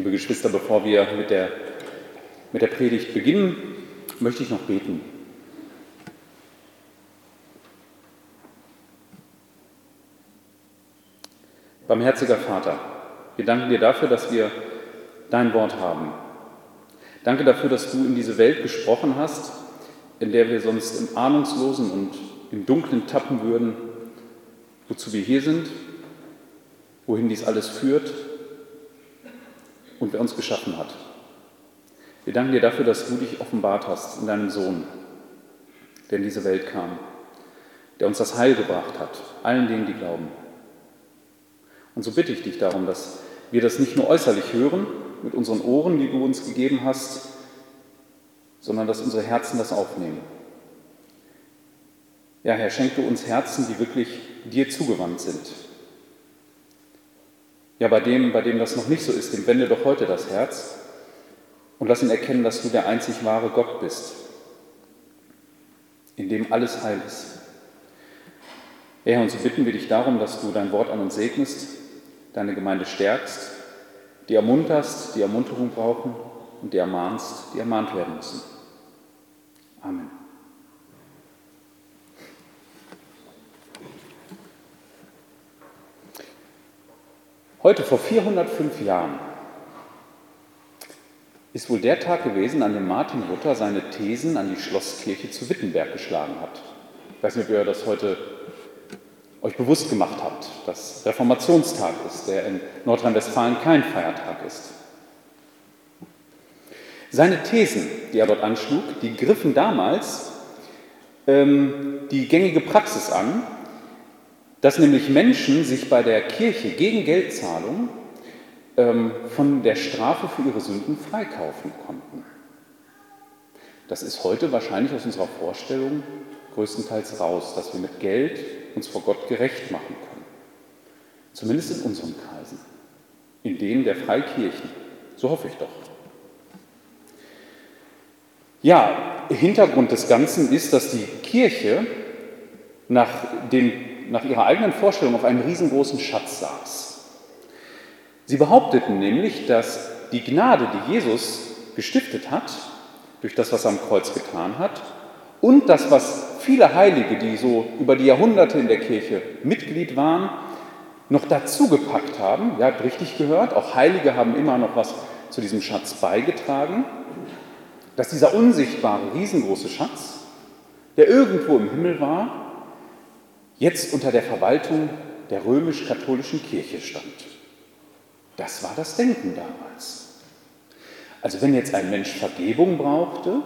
Liebe Geschwister, bevor wir mit der, mit der Predigt beginnen, möchte ich noch beten. Barmherziger Vater, wir danken dir dafür, dass wir dein Wort haben. Danke dafür, dass du in diese Welt gesprochen hast, in der wir sonst im Ahnungslosen und im Dunklen tappen würden, wozu wir hier sind, wohin dies alles führt und wer uns geschaffen hat. Wir danken dir dafür, dass du dich offenbart hast in deinem Sohn, der in diese Welt kam, der uns das Heil gebracht hat, allen denen, die glauben. Und so bitte ich dich darum, dass wir das nicht nur äußerlich hören, mit unseren Ohren, die du uns gegeben hast, sondern dass unsere Herzen das aufnehmen. Ja, Herr, schenk du uns Herzen, die wirklich dir zugewandt sind. Ja, bei dem, bei dem das noch nicht so ist, dem wende doch heute das Herz und lass ihn erkennen, dass du der einzig wahre Gott bist, in dem alles heil ist. Herr, und so bitten wir dich darum, dass du dein Wort an uns segnest, deine Gemeinde stärkst, die ermunterst, die Ermunterung brauchen und die ermahnst, die ermahnt werden müssen. Amen. Heute vor 405 Jahren ist wohl der Tag gewesen, an dem Martin Luther seine Thesen an die Schlosskirche zu Wittenberg geschlagen hat. Ich weiß nicht, ob ihr das heute euch bewusst gemacht habt, dass Reformationstag ist, der in Nordrhein-Westfalen kein Feiertag ist. Seine Thesen, die er dort anschlug, die griffen damals ähm, die gängige Praxis an, dass nämlich Menschen sich bei der Kirche gegen Geldzahlung ähm, von der Strafe für ihre Sünden freikaufen konnten. Das ist heute wahrscheinlich aus unserer Vorstellung größtenteils raus, dass wir mit Geld uns vor Gott gerecht machen können. Zumindest in unseren Kreisen, in denen der Freikirchen. So hoffe ich doch. Ja, Hintergrund des Ganzen ist, dass die Kirche nach, den, nach ihrer eigenen Vorstellung auf einem riesengroßen Schatz saß. Sie behaupteten nämlich, dass die Gnade, die Jesus gestiftet hat, durch das, was er am Kreuz getan hat, und das, was viele Heilige, die so über die Jahrhunderte in der Kirche Mitglied waren, noch dazugepackt haben. Ihr habt richtig gehört, auch Heilige haben immer noch was zu diesem Schatz beigetragen dass dieser unsichtbare, riesengroße Schatz, der irgendwo im Himmel war, jetzt unter der Verwaltung der römisch-katholischen Kirche stand. Das war das Denken damals. Also wenn jetzt ein Mensch Vergebung brauchte,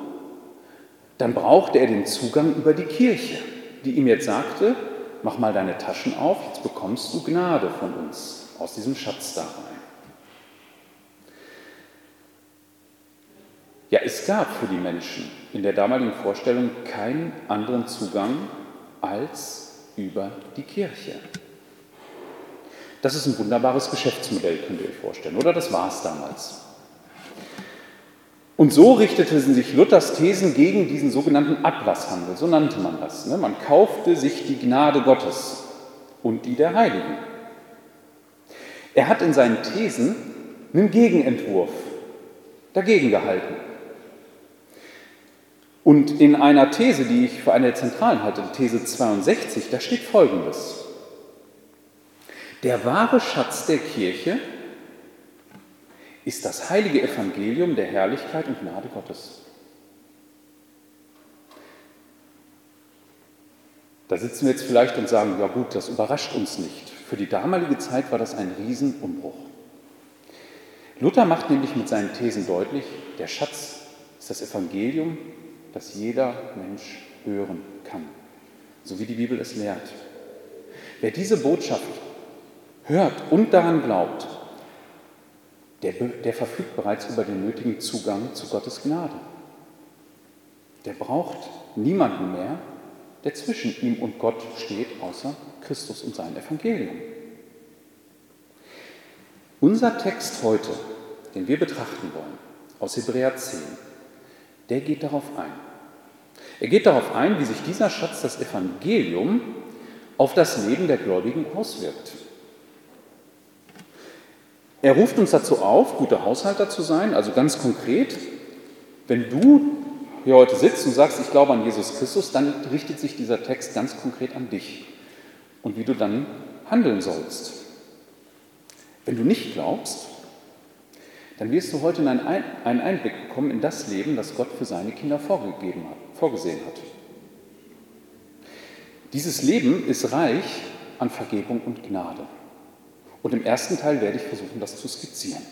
dann brauchte er den Zugang über die Kirche, die ihm jetzt sagte, mach mal deine Taschen auf, jetzt bekommst du Gnade von uns aus diesem Schatz da rein. Ja, es gab für die Menschen in der damaligen Vorstellung keinen anderen Zugang als über die Kirche. Das ist ein wunderbares Geschäftsmodell, könnt ihr euch vorstellen, oder? Das war es damals. Und so richtete sich Luthers Thesen gegen diesen sogenannten Ablasshandel, so nannte man das. Ne? Man kaufte sich die Gnade Gottes und die der Heiligen. Er hat in seinen Thesen einen Gegenentwurf dagegen gehalten. Und in einer These, die ich für eine der zentralen halte, These 62, da steht Folgendes. Der wahre Schatz der Kirche ist das heilige Evangelium der Herrlichkeit und Gnade Gottes. Da sitzen wir jetzt vielleicht und sagen, ja gut, das überrascht uns nicht. Für die damalige Zeit war das ein Riesenumbruch. Luther macht nämlich mit seinen Thesen deutlich, der Schatz ist das Evangelium das jeder Mensch hören kann, so wie die Bibel es lehrt. Wer diese Botschaft hört und daran glaubt, der, der verfügt bereits über den nötigen Zugang zu Gottes Gnade. Der braucht niemanden mehr, der zwischen ihm und Gott steht, außer Christus und sein Evangelium. Unser Text heute, den wir betrachten wollen, aus Hebräer 10, der geht darauf ein. Er geht darauf ein, wie sich dieser Schatz, das Evangelium, auf das Leben der Gläubigen auswirkt. Er ruft uns dazu auf, gute Haushalter zu sein, also ganz konkret, wenn du hier heute sitzt und sagst, ich glaube an Jesus Christus, dann richtet sich dieser Text ganz konkret an dich und wie du dann handeln sollst. Wenn du nicht glaubst, dann wirst du heute einen Einblick bekommen in das Leben, das Gott für seine Kinder vorgegeben hat, vorgesehen hat. Dieses Leben ist reich an Vergebung und Gnade. Und im ersten Teil werde ich versuchen, das zu skizzieren.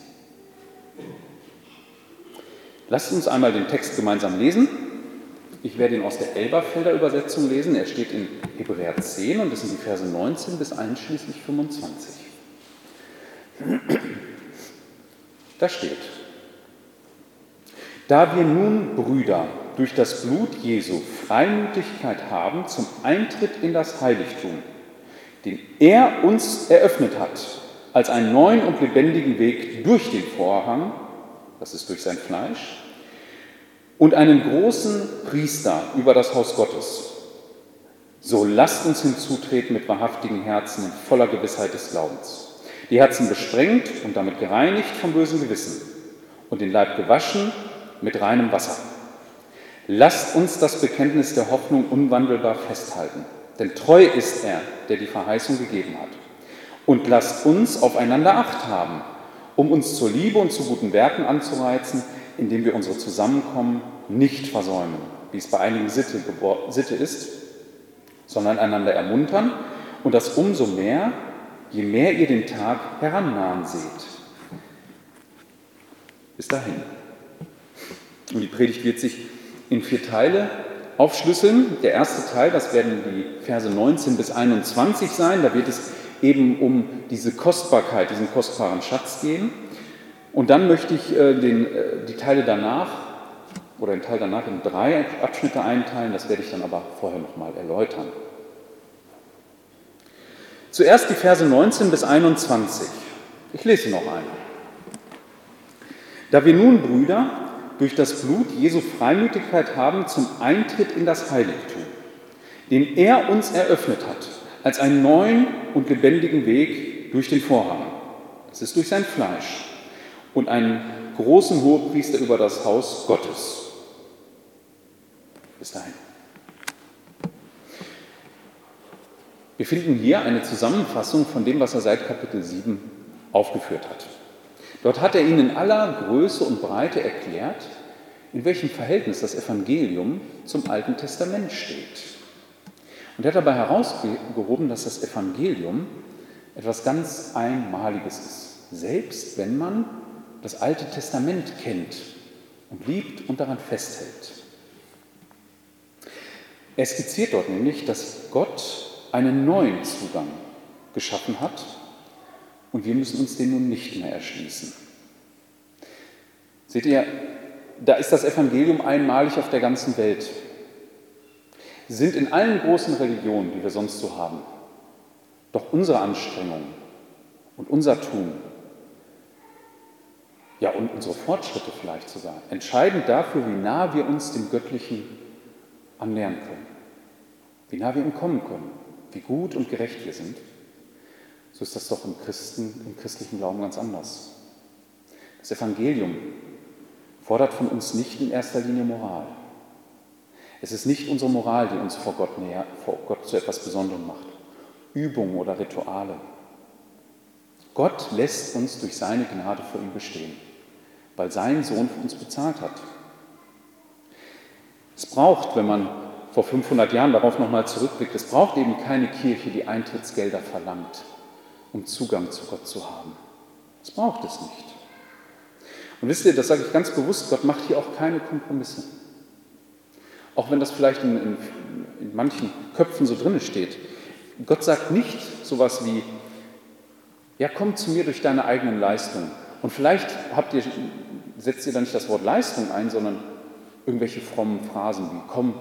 Lasst uns einmal den Text gemeinsam lesen. Ich werde ihn aus der Elberfelder Übersetzung lesen. Er steht in Hebräer 10 und das sind die Verse 19 bis einschließlich 25. Da steht, da wir nun, Brüder, durch das Blut Jesu Freimütigkeit haben zum Eintritt in das Heiligtum, den er uns eröffnet hat, als einen neuen und lebendigen Weg durch den Vorhang, das ist durch sein Fleisch, und einen großen Priester über das Haus Gottes. So lasst uns hinzutreten mit wahrhaftigen Herzen und voller Gewissheit des Glaubens. Die Herzen besprengt und damit gereinigt vom bösen Gewissen und den Leib gewaschen mit reinem Wasser. Lasst uns das Bekenntnis der Hoffnung unwandelbar festhalten, denn treu ist er, der die Verheißung gegeben hat. Und lasst uns aufeinander Acht haben, um uns zur Liebe und zu guten Werken anzureizen, indem wir unsere Zusammenkommen nicht versäumen, wie es bei einigen Sitte, Sitte ist, sondern einander ermuntern und das umso mehr, je mehr ihr den Tag herannahen seht. Bis dahin. Und die Predigt wird sich in vier Teile aufschlüsseln. Der erste Teil, das werden die Verse 19 bis 21 sein. Da wird es eben um diese Kostbarkeit, diesen kostbaren Schatz gehen. Und dann möchte ich äh, den, äh, die Teile danach oder den Teil danach in drei Abschnitte einteilen. Das werde ich dann aber vorher nochmal erläutern. Zuerst die Verse 19 bis 21. Ich lese noch einmal. Da wir nun, Brüder, durch das Blut Jesu Freimütigkeit haben zum Eintritt in das Heiligtum, den er uns eröffnet hat, als einen neuen und lebendigen Weg durch den Vorhang. Das ist durch sein Fleisch und einen großen Hohepriester über das Haus Gottes. Bis dahin. Wir finden hier eine Zusammenfassung von dem, was er seit Kapitel 7 aufgeführt hat. Dort hat er ihnen in aller Größe und Breite erklärt, in welchem Verhältnis das Evangelium zum Alten Testament steht. Und er hat dabei herausgehoben, dass das Evangelium etwas ganz Einmaliges ist, selbst wenn man das Alte Testament kennt und liebt und daran festhält. Er skizziert dort nämlich, dass Gott einen neuen Zugang geschaffen hat und wir müssen uns den nun nicht mehr erschließen. Seht ihr, da ist das Evangelium einmalig auf der ganzen Welt. Sind in allen großen Religionen, die wir sonst so haben. Doch unsere Anstrengung und unser Tun ja, und unsere Fortschritte vielleicht sogar, entscheidend dafür, wie nah wir uns dem Göttlichen annähern können, wie nah wir ihm kommen können, wie gut und gerecht wir sind. So ist das doch im, Christen, im christlichen Glauben ganz anders. Das Evangelium fordert von uns nicht in erster Linie Moral. Es ist nicht unsere Moral, die uns vor Gott, näher, vor Gott zu etwas Besonderem macht. Übungen oder Rituale. Gott lässt uns durch seine Gnade vor ihm bestehen weil sein Sohn für uns bezahlt hat. Es braucht, wenn man vor 500 Jahren darauf nochmal zurückblickt, es braucht eben keine Kirche, die Eintrittsgelder verlangt, um Zugang zu Gott zu haben. Das braucht es nicht. Und wisst ihr, das sage ich ganz bewusst, Gott macht hier auch keine Kompromisse. Auch wenn das vielleicht in, in, in manchen Köpfen so drin steht. Gott sagt nicht sowas wie, ja, komm zu mir durch deine eigenen Leistungen. Und vielleicht habt ihr, setzt ihr da nicht das Wort Leistung ein, sondern irgendwelche frommen Phrasen wie, komm,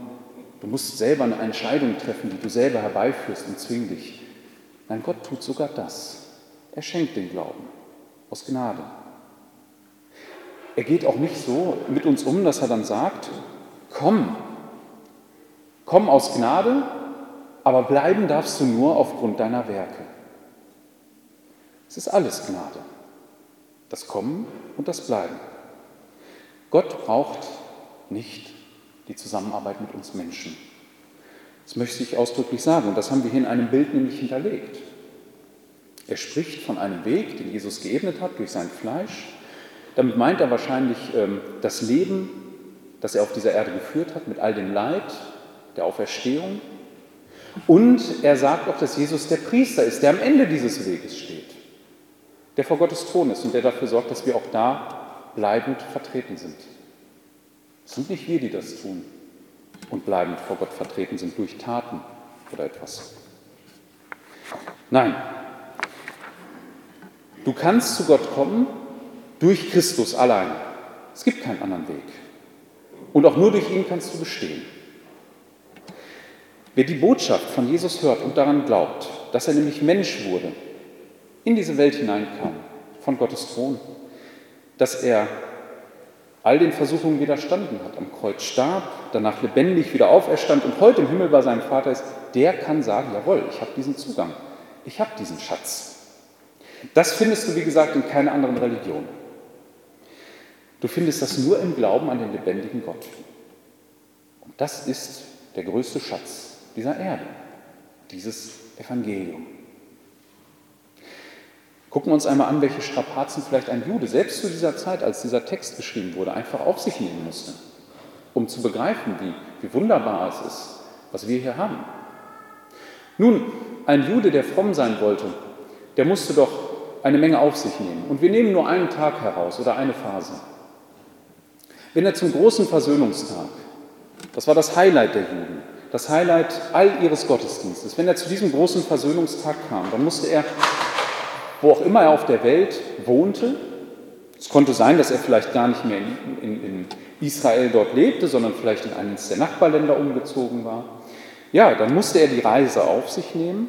du musst selber eine Entscheidung treffen, die du selber herbeiführst und zwing dich. Nein, Gott tut sogar das. Er schenkt den Glauben aus Gnade. Er geht auch nicht so mit uns um, dass er dann sagt, komm, komm aus Gnade, aber bleiben darfst du nur aufgrund deiner Werke. Es ist alles Gnade. Das Kommen und das Bleiben. Gott braucht nicht die Zusammenarbeit mit uns Menschen. Das möchte ich ausdrücklich sagen und das haben wir hier in einem Bild nämlich hinterlegt. Er spricht von einem Weg, den Jesus geebnet hat durch sein Fleisch. Damit meint er wahrscheinlich ähm, das Leben, das er auf dieser Erde geführt hat, mit all dem Leid der Auferstehung. Und er sagt auch, dass Jesus der Priester ist, der am Ende dieses Weges steht, der vor Gottes Thron ist und der dafür sorgt, dass wir auch da bleibend vertreten sind. Es sind nicht wir, die das tun und bleibend vor Gott vertreten sind durch Taten oder etwas. Nein, du kannst zu Gott kommen durch Christus allein. Es gibt keinen anderen Weg. Und auch nur durch ihn kannst du bestehen. Wer die Botschaft von Jesus hört und daran glaubt, dass er nämlich Mensch wurde, in diese Welt hineinkam, von Gottes Thron, dass er all den Versuchungen widerstanden hat, am Kreuz starb, danach lebendig wieder auferstand und heute im Himmel bei seinem Vater ist, der kann sagen, jawohl, ich habe diesen Zugang, ich habe diesen Schatz. Das findest du, wie gesagt, in keiner anderen Religion. Du findest das nur im Glauben an den lebendigen Gott. Und das ist der größte Schatz dieser Erde, dieses Evangelium. Gucken wir uns einmal an, welche Strapazen vielleicht ein Jude selbst zu dieser Zeit, als dieser Text geschrieben wurde, einfach auf sich nehmen musste, um zu begreifen, wie, wie wunderbar es ist, was wir hier haben. Nun, ein Jude, der fromm sein wollte, der musste doch eine Menge auf sich nehmen. Und wir nehmen nur einen Tag heraus oder eine Phase. Wenn er zum großen Versöhnungstag, das war das Highlight der Juden, das Highlight all ihres Gottesdienstes, wenn er zu diesem großen Versöhnungstag kam, dann musste er wo auch immer er auf der Welt wohnte. Es konnte sein, dass er vielleicht gar nicht mehr in, in, in Israel dort lebte, sondern vielleicht in eines der Nachbarländer umgezogen war. Ja, dann musste er die Reise auf sich nehmen.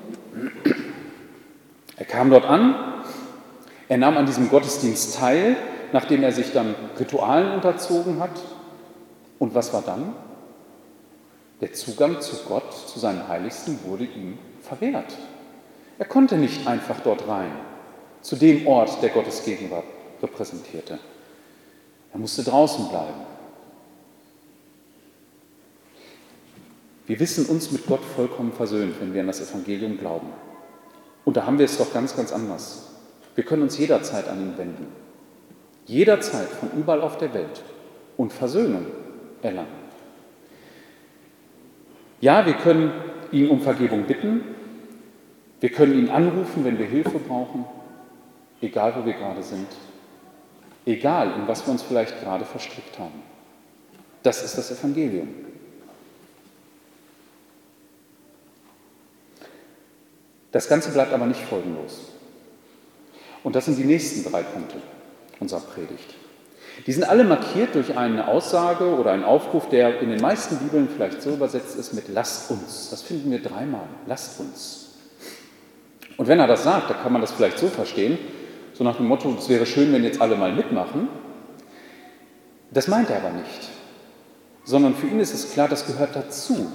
Er kam dort an, er nahm an diesem Gottesdienst teil, nachdem er sich dann Ritualen unterzogen hat. Und was war dann? Der Zugang zu Gott, zu seinem Heiligsten, wurde ihm verwehrt. Er konnte nicht einfach dort rein zu dem Ort, der Gottes Gegenwart repräsentierte. Er musste draußen bleiben. Wir wissen uns mit Gott vollkommen versöhnt, wenn wir an das Evangelium glauben. Und da haben wir es doch ganz, ganz anders. Wir können uns jederzeit an ihn wenden. Jederzeit von überall auf der Welt und Versöhnung erlangen. Ja, wir können ihn um Vergebung bitten. Wir können ihn anrufen, wenn wir Hilfe brauchen egal wo wir gerade sind, egal in was wir uns vielleicht gerade verstrickt haben. Das ist das Evangelium. Das Ganze bleibt aber nicht folgenlos. Und das sind die nächsten drei Punkte unserer Predigt. Die sind alle markiert durch eine Aussage oder einen Aufruf, der in den meisten Bibeln vielleicht so übersetzt ist mit Lasst uns. Das finden wir dreimal. Lasst uns. Und wenn er das sagt, dann kann man das vielleicht so verstehen, so nach dem Motto, es wäre schön, wenn jetzt alle mal mitmachen. Das meint er aber nicht, sondern für ihn ist es klar, das gehört dazu.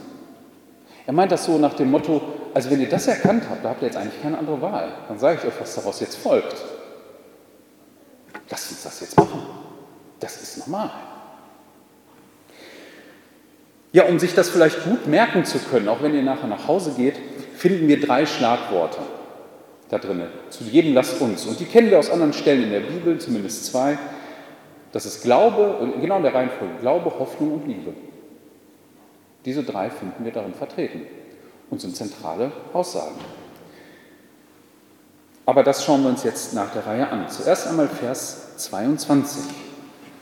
Er meint das so nach dem Motto, also wenn ihr das erkannt habt, da habt ihr jetzt eigentlich keine andere Wahl. Dann sage ich euch, was daraus jetzt folgt. Lasst uns das jetzt machen. Das ist normal. Ja, um sich das vielleicht gut merken zu können, auch wenn ihr nachher nach Hause geht, finden wir drei Schlagworte da drin. Zu jedem lasst uns. Und die kennen wir aus anderen Stellen in der Bibel, zumindest zwei. Das ist Glaube, genau in der Reihenfolge, Glaube, Hoffnung und Liebe. Diese drei finden wir darin vertreten und sind zentrale Aussagen. Aber das schauen wir uns jetzt nach der Reihe an. Zuerst einmal Vers 22.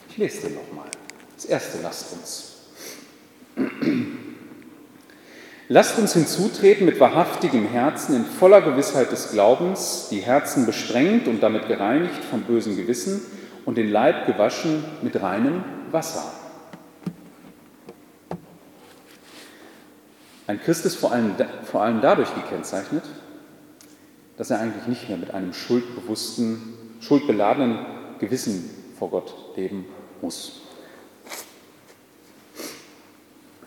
Ich lese den nochmal. Das erste lasst uns. Lasst uns hinzutreten mit wahrhaftigem Herzen, in voller Gewissheit des Glaubens, die Herzen bestrengt und damit gereinigt vom bösen Gewissen und den Leib gewaschen mit reinem Wasser. Ein Christ ist vor allem, vor allem dadurch gekennzeichnet, dass er eigentlich nicht mehr mit einem schuldbewussten, schuldbeladenen Gewissen vor Gott leben muss.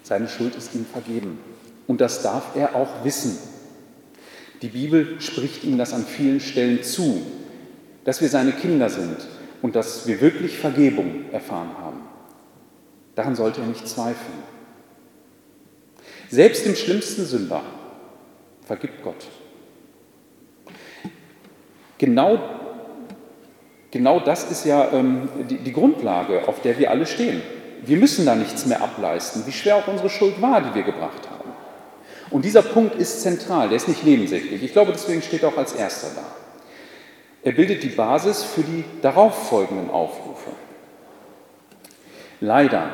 Seine Schuld ist ihm vergeben. Und das darf er auch wissen. Die Bibel spricht ihm das an vielen Stellen zu, dass wir seine Kinder sind, und dass wir wirklich Vergebung erfahren haben. Daran sollte er nicht zweifeln. Selbst dem schlimmsten Sünder vergibt Gott. Genau, genau das ist ja ähm, die, die Grundlage, auf der wir alle stehen. Wir müssen da nichts mehr ableisten, wie schwer auch unsere Schuld war, die wir gebracht haben. Und dieser Punkt ist zentral, der ist nicht nebensächlich. Ich glaube, deswegen steht er auch als erster da. Er bildet die Basis für die darauffolgenden Aufrufe. Leider,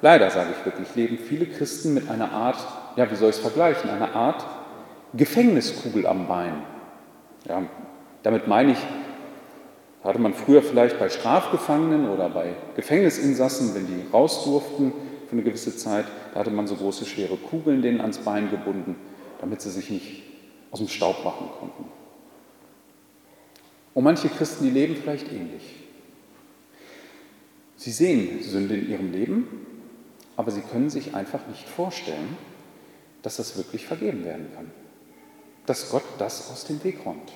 leider sage ich wirklich, leben viele Christen mit einer Art, ja, wie soll ich es vergleichen, einer Art Gefängniskugel am Bein. Ja, damit meine ich, hatte man früher vielleicht bei Strafgefangenen oder bei Gefängnisinsassen, wenn die raus durften für eine gewisse Zeit, da hatte man so große, schwere Kugeln denen ans Bein gebunden, damit sie sich nicht aus dem Staub machen konnten. Und manche Christen, die leben vielleicht ähnlich. Sie sehen Sünde in ihrem Leben, aber sie können sich einfach nicht vorstellen, dass das wirklich vergeben werden kann. Dass Gott das aus dem Weg räumt.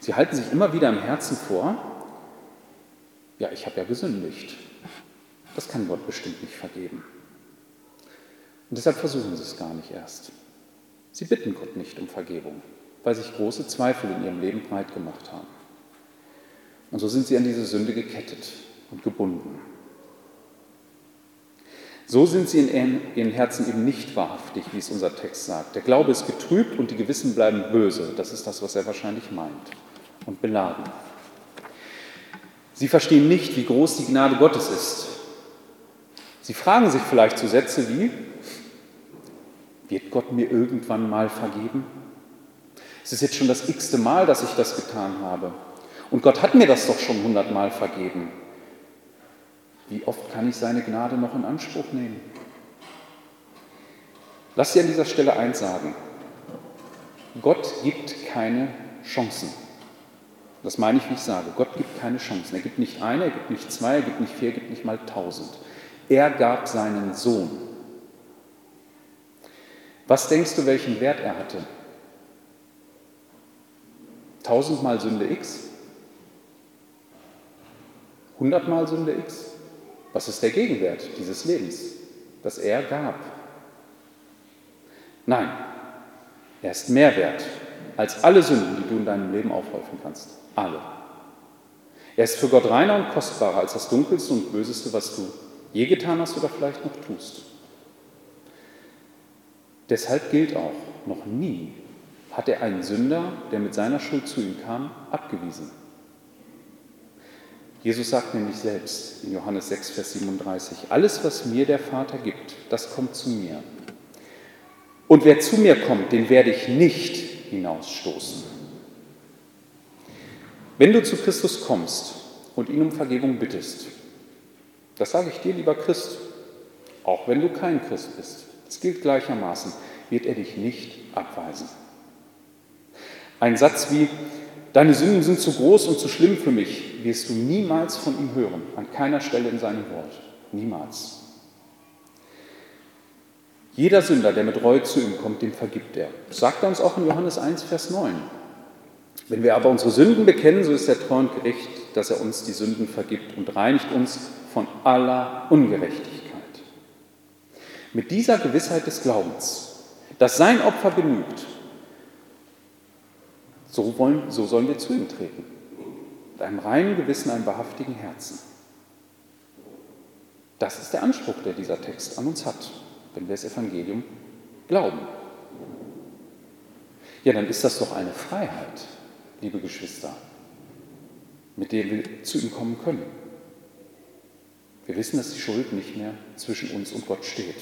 Sie halten sich immer wieder im Herzen vor, ja, ich habe ja gesündigt. Das kann Gott bestimmt nicht vergeben. Und deshalb versuchen sie es gar nicht erst. Sie bitten Gott nicht um Vergebung weil sich große Zweifel in ihrem Leben breit gemacht haben. Und so sind sie an diese Sünde gekettet und gebunden. So sind sie in ihren Herzen eben nicht wahrhaftig, wie es unser Text sagt. Der Glaube ist getrübt und die Gewissen bleiben böse. Das ist das, was er wahrscheinlich meint. Und beladen. Sie verstehen nicht, wie groß die Gnade Gottes ist. Sie fragen sich vielleicht so Sätze wie, wird Gott mir irgendwann mal vergeben? Es ist jetzt schon das x-te Mal, dass ich das getan habe. Und Gott hat mir das doch schon hundertmal vergeben. Wie oft kann ich seine Gnade noch in Anspruch nehmen? Lass dir an dieser Stelle eins sagen. Gott gibt keine Chancen. Das meine ich, wie ich sage. Gott gibt keine Chancen. Er gibt nicht eine, er gibt nicht zwei, er gibt nicht vier, er gibt nicht mal tausend. Er gab seinen Sohn. Was denkst du, welchen Wert er hatte? Tausendmal Sünde X? Hundertmal Sünde X? Was ist der Gegenwert dieses Lebens, das er gab? Nein, er ist mehr wert als alle Sünden, die du in deinem Leben aufhäufen kannst. Alle. Er ist für Gott reiner und kostbarer als das Dunkelste und Böseste, was du je getan hast oder vielleicht noch tust. Deshalb gilt auch, noch nie hat er einen Sünder, der mit seiner Schuld zu ihm kam, abgewiesen. Jesus sagt nämlich selbst in Johannes 6, Vers 37, alles, was mir der Vater gibt, das kommt zu mir. Und wer zu mir kommt, den werde ich nicht hinausstoßen. Wenn du zu Christus kommst und ihn um Vergebung bittest, das sage ich dir, lieber Christ, auch wenn du kein Christ bist, es gilt gleichermaßen, wird er dich nicht abweisen. Ein Satz wie, deine Sünden sind zu groß und zu schlimm für mich, wirst du niemals von ihm hören, an keiner Stelle in seinem Wort. Niemals. Jeder Sünder, der mit Reue zu ihm kommt, dem vergibt er. Das sagt er uns auch in Johannes 1, Vers 9. Wenn wir aber unsere Sünden bekennen, so ist er treu und gerecht, dass er uns die Sünden vergibt und reinigt uns von aller Ungerechtigkeit. Mit dieser Gewissheit des Glaubens, dass sein Opfer genügt, so, wollen, so sollen wir zu ihm treten. Mit einem reinen Gewissen, einem wahrhaftigen Herzen. Das ist der Anspruch, der dieser Text an uns hat, wenn wir das Evangelium glauben. Ja, dann ist das doch eine Freiheit, liebe Geschwister, mit der wir zu ihm kommen können. Wir wissen, dass die Schuld nicht mehr zwischen uns und Gott steht.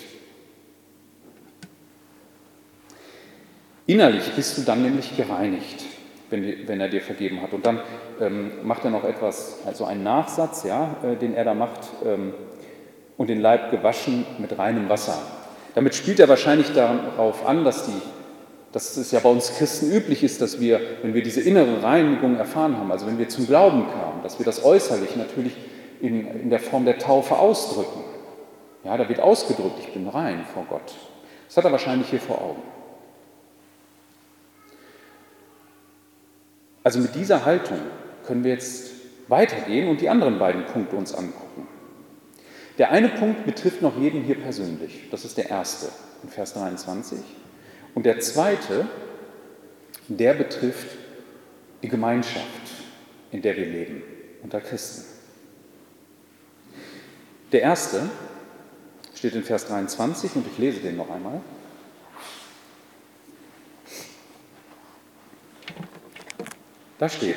Innerlich bist du dann nämlich gereinigt wenn, wenn er dir vergeben hat. Und dann ähm, macht er noch etwas, also einen Nachsatz, ja, äh, den er da macht, ähm, und den Leib gewaschen mit reinem Wasser. Damit spielt er wahrscheinlich darauf an, dass, die, dass es ja bei uns Christen üblich ist, dass wir, wenn wir diese innere Reinigung erfahren haben, also wenn wir zum Glauben kamen, dass wir das äußerlich natürlich in, in der Form der Taufe ausdrücken. Ja, da wird ausgedrückt, ich bin rein vor Gott. Das hat er wahrscheinlich hier vor Augen. Also mit dieser Haltung können wir jetzt weitergehen und die anderen beiden Punkte uns angucken. Der eine Punkt betrifft noch jeden hier persönlich. Das ist der erste in Vers 23. Und der zweite, der betrifft die Gemeinschaft, in der wir leben, unter Christen. Der erste steht in Vers 23 und ich lese den noch einmal. Da steht,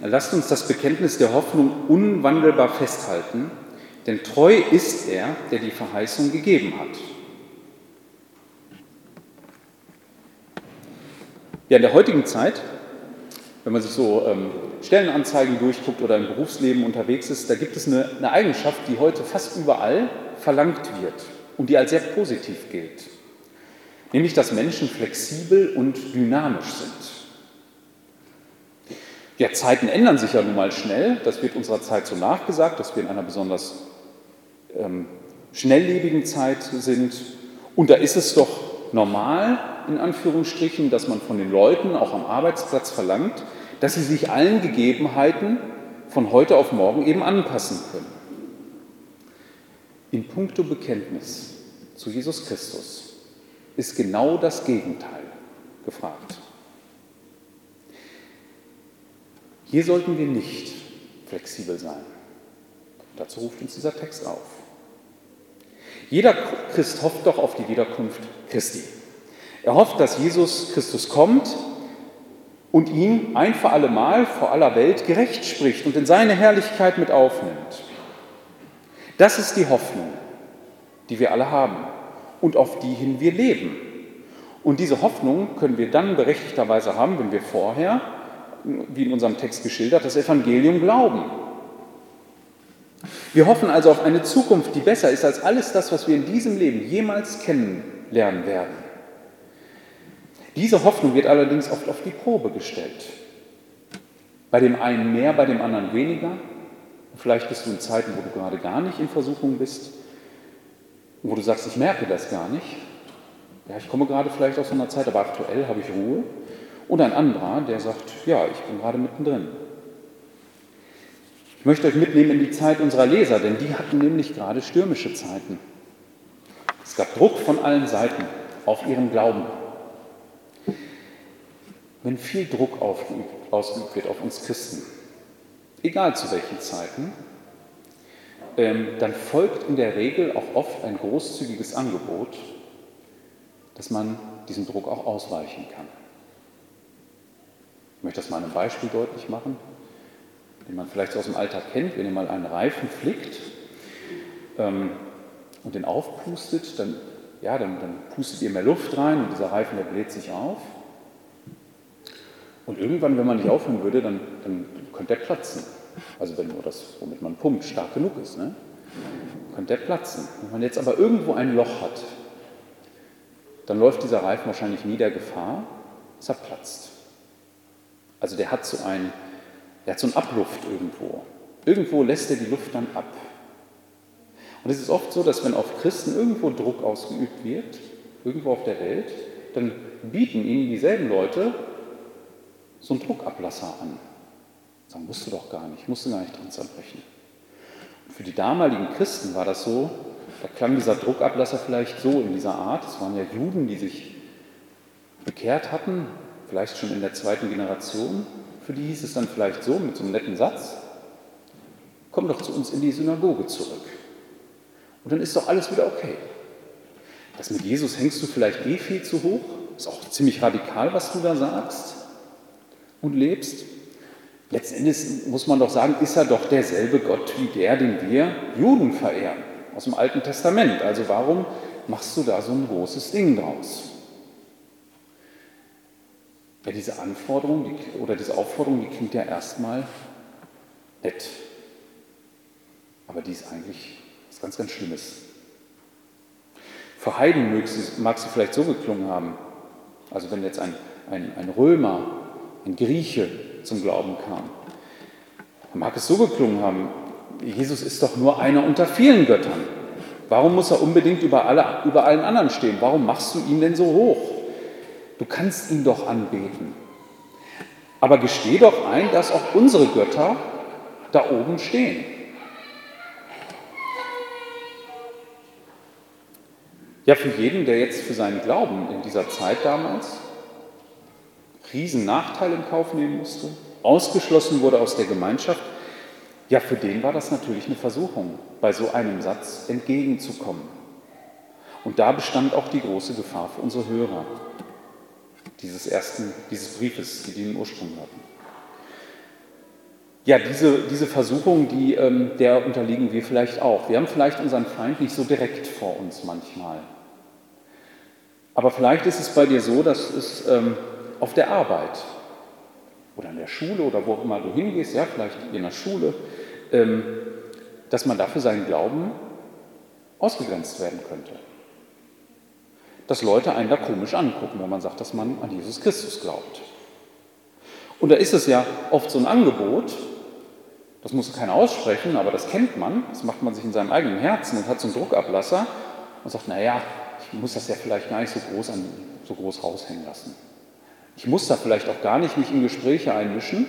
lasst uns das Bekenntnis der Hoffnung unwandelbar festhalten, denn treu ist er, der die Verheißung gegeben hat. Ja, in der heutigen Zeit, wenn man sich so ähm, Stellenanzeigen durchguckt oder im Berufsleben unterwegs ist, da gibt es eine, eine Eigenschaft, die heute fast überall verlangt wird und die als sehr positiv gilt. Nämlich, dass Menschen flexibel und dynamisch sind. Ja, Zeiten ändern sich ja nun mal schnell. Das wird unserer Zeit so nachgesagt, dass wir in einer besonders ähm, schnelllebigen Zeit sind. Und da ist es doch normal, in Anführungsstrichen, dass man von den Leuten auch am Arbeitsplatz verlangt, dass sie sich allen Gegebenheiten von heute auf morgen eben anpassen können. In puncto Bekenntnis zu Jesus Christus ist genau das Gegenteil gefragt. Hier sollten wir nicht flexibel sein. Dazu ruft uns dieser Text auf. Jeder Christ hofft doch auf die Wiederkunft Christi. Er hofft, dass Jesus Christus kommt und ihn ein für alle Mal vor aller Welt gerecht spricht und in seine Herrlichkeit mit aufnimmt. Das ist die Hoffnung, die wir alle haben und auf die hin wir leben. Und diese Hoffnung können wir dann berechtigterweise haben, wenn wir vorher, wie in unserem Text geschildert, das Evangelium glauben wir hoffen also auf eine Zukunft, die besser ist als alles das, was wir in diesem Leben jemals kennenlernen werden. Diese Hoffnung wird allerdings oft auf die Probe gestellt. Bei dem einen mehr, bei dem anderen weniger. Vielleicht bist du in Zeiten, wo du gerade gar nicht in Versuchung bist, wo du sagst, ich merke das gar nicht. Ja, ich komme gerade vielleicht aus einer Zeit, aber aktuell habe ich Ruhe. Und ein anderer, der sagt, ja, ich bin gerade mittendrin. Ich möchte euch mitnehmen in die Zeit unserer Leser, denn die hatten nämlich gerade stürmische Zeiten. Es gab Druck von allen Seiten auf ihren Glauben. Wenn viel Druck ausgeübt wird auf uns Christen, egal zu welchen Zeiten, ähm, dann folgt in der Regel auch oft ein großzügiges Angebot, dass man diesem Druck auch ausweichen kann. Ich möchte das mal einem Beispiel deutlich machen den man vielleicht aus dem Alltag kennt, wenn ihr mal einen Reifen flickt ähm, und den aufpustet, dann, ja, dann, dann pustet ihr mehr Luft rein und dieser Reifen, der bläht sich auf. Und irgendwann, wenn man nicht aufhören würde, dann, dann könnte der platzen. Also wenn nur das, womit man pumpt, stark genug ist, ne? könnte der platzen. Wenn man jetzt aber irgendwo ein Loch hat, dann läuft dieser Reifen wahrscheinlich nie der Gefahr, dass er platzt. Also der hat so ein, er hat so einen Abluft irgendwo. Irgendwo lässt er die Luft dann ab. Und es ist oft so, dass wenn auf Christen irgendwo Druck ausgeübt wird, irgendwo auf der Welt, dann bieten ihnen dieselben Leute so einen Druckablasser an. Sagen, musst du doch gar nicht, musst du gar nicht dran zerbrechen. Und für die damaligen Christen war das so, da klang dieser Druckablasser vielleicht so in dieser Art. Es waren ja Juden, die sich bekehrt hatten, vielleicht schon in der zweiten Generation. Für die hieß es dann vielleicht so mit so einem netten Satz, komm doch zu uns in die Synagoge zurück. Und dann ist doch alles wieder okay. Das mit Jesus hängst du vielleicht eh viel zu hoch. Ist auch ziemlich radikal, was du da sagst und lebst. Letzten Endes muss man doch sagen, ist er doch derselbe Gott wie der, den wir Juden verehren, aus dem Alten Testament. Also warum machst du da so ein großes Ding draus? Ja, diese Anforderung die, oder diese Aufforderung, die klingt ja erstmal nett. Aber die ist eigentlich was ganz, ganz Schlimmes. Für Heiden mag sie, vielleicht so geklungen haben. Also wenn jetzt ein, ein, ein Römer, ein Grieche zum Glauben kam, dann mag es so geklungen haben, Jesus ist doch nur einer unter vielen Göttern. Warum muss er unbedingt über, alle, über allen anderen stehen? Warum machst du ihn denn so hoch? Du kannst ihn doch anbeten. Aber gesteh doch ein, dass auch unsere Götter da oben stehen. Ja, für jeden, der jetzt für seinen Glauben in dieser Zeit damals riesen Nachteil in Kauf nehmen musste, ausgeschlossen wurde aus der Gemeinschaft, ja, für den war das natürlich eine Versuchung, bei so einem Satz entgegenzukommen. Und da bestand auch die große Gefahr für unsere Hörer dieses ersten, dieses Briefes, die den Ursprung hatten. Ja, diese, diese Versuchung, die, ähm, der unterliegen wir vielleicht auch. Wir haben vielleicht unseren Feind nicht so direkt vor uns manchmal. Aber vielleicht ist es bei dir so, dass es ähm, auf der Arbeit oder in der Schule oder wo auch immer du hingehst, ja, vielleicht in der Schule, ähm, dass man dafür seinen Glauben ausgegrenzt werden könnte. Dass Leute einen da komisch angucken, wenn man sagt, dass man an Jesus Christus glaubt. Und da ist es ja oft so ein Angebot, das muss keiner aussprechen, aber das kennt man, das macht man sich in seinem eigenen Herzen und hat so einen Druckablasser und sagt, naja, ich muss das ja vielleicht gar nicht so groß, an, so groß raushängen lassen. Ich muss da vielleicht auch gar nicht mich in Gespräche einmischen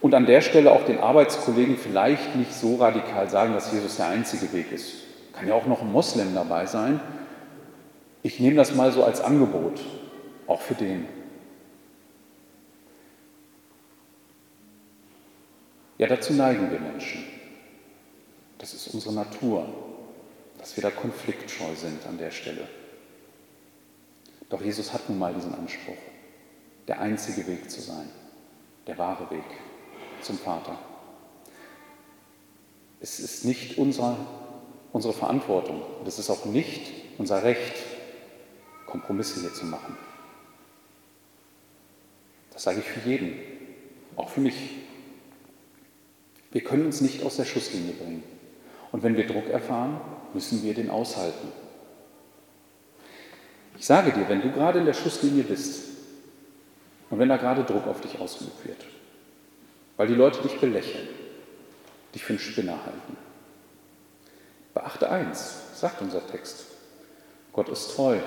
und an der Stelle auch den Arbeitskollegen vielleicht nicht so radikal sagen, dass Jesus der einzige Weg ist. Kann ja auch noch ein Moslem dabei sein. Ich nehme das mal so als Angebot, auch für den. Ja, dazu neigen wir Menschen. Das ist unsere Natur, dass wir da konfliktscheu sind an der Stelle. Doch Jesus hat nun mal diesen Anspruch, der einzige Weg zu sein, der wahre Weg zum Vater. Es ist nicht unsere, unsere Verantwortung und es ist auch nicht unser Recht, Kompromisse hier zu machen. Das sage ich für jeden, auch für mich. Wir können uns nicht aus der Schusslinie bringen. Und wenn wir Druck erfahren, müssen wir den aushalten. Ich sage dir, wenn du gerade in der Schusslinie bist und wenn da gerade Druck auf dich ausgeübt wird, weil die Leute dich belächeln, dich für einen Spinner halten, beachte eins, sagt unser Text, Gott ist treu,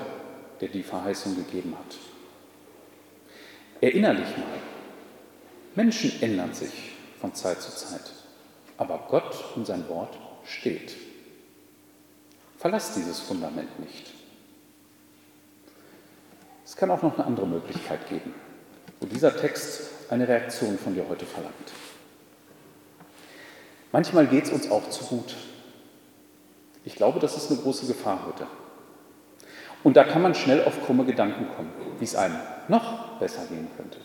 der die Verheißung gegeben hat. Erinner dich mal, Menschen ändern sich von Zeit zu Zeit. Aber Gott und sein Wort steht. Verlass dieses Fundament nicht. Es kann auch noch eine andere Möglichkeit geben, wo dieser Text eine Reaktion von dir heute verlangt. Manchmal geht es uns auch zu gut. Ich glaube, das ist eine große Gefahr heute. Und da kann man schnell auf krumme Gedanken kommen, wie es einem noch besser gehen könnte.